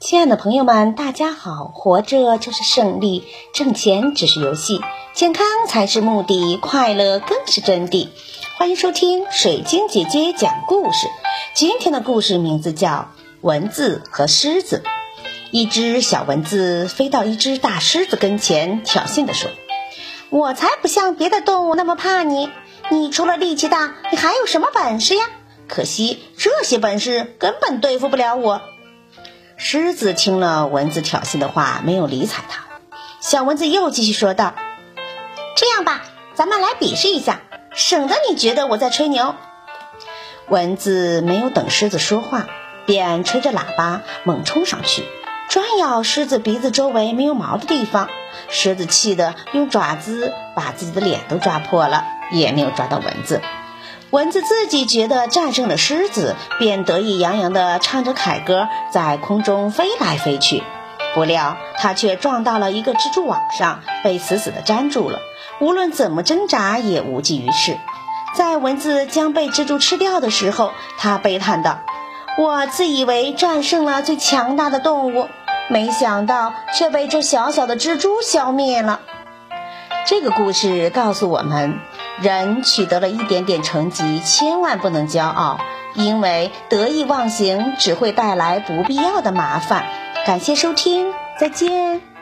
亲爱的朋友们，大家好！活着就是胜利，挣钱只是游戏，健康才是目的，快乐更是真谛。欢迎收听水晶姐姐讲故事。今天的故事名字叫《蚊子和狮子》。一只小蚊子飞到一只大狮子跟前，挑衅地说：“我才不像别的动物那么怕你！你除了力气大，你还有什么本事呀？可惜这些本事根本对付不了我。”狮子听了蚊子挑衅的话，没有理睬他。小蚊子又继续说道：“这样吧，咱们来比试一下，省得你觉得我在吹牛。”蚊子没有等狮子说话，便吹着喇叭猛冲上去，专咬狮子鼻子周围没有毛的地方。狮子气得用爪子把自己的脸都抓破了，也没有抓到蚊子。蚊子自己觉得战胜了狮子，便得意洋洋地唱着凯歌，在空中飞来飞去。不料它却撞到了一个蜘蛛网上，被死死地粘住了。无论怎么挣扎，也无济于事。在蚊子将被蜘蛛吃掉的时候，他悲叹道：“我自以为战胜了最强大的动物，没想到却被这小小的蜘蛛消灭了。”这个故事告诉我们。人取得了一点点成绩，千万不能骄傲，因为得意忘形只会带来不必要的麻烦。感谢收听，再见。